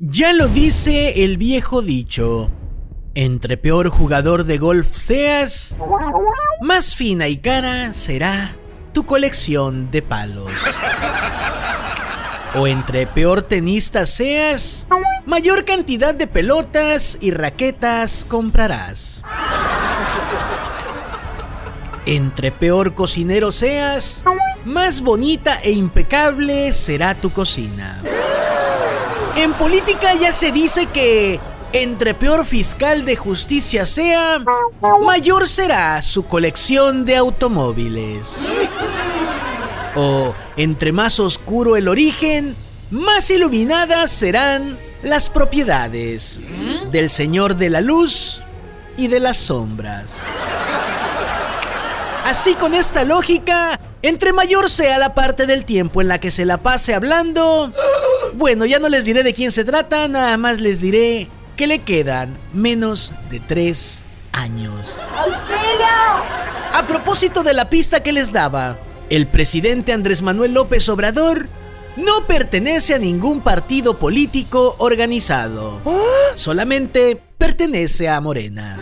Ya lo dice el viejo dicho. Entre peor jugador de golf seas, más fina y cara será tu colección de palos. O entre peor tenista seas, mayor cantidad de pelotas y raquetas comprarás. Entre peor cocinero seas, más bonita e impecable será tu cocina. En política ya se dice que entre peor fiscal de justicia sea, mayor será su colección de automóviles. O entre más oscuro el origen, más iluminadas serán las propiedades del Señor de la Luz y de las sombras. Así con esta lógica, entre mayor sea la parte del tiempo en la que se la pase hablando, bueno, ya no les diré de quién se trata, nada más les diré que le quedan menos de tres años. A propósito de la pista que les daba, el presidente Andrés Manuel López Obrador no pertenece a ningún partido político organizado. Solamente pertenece a Morena.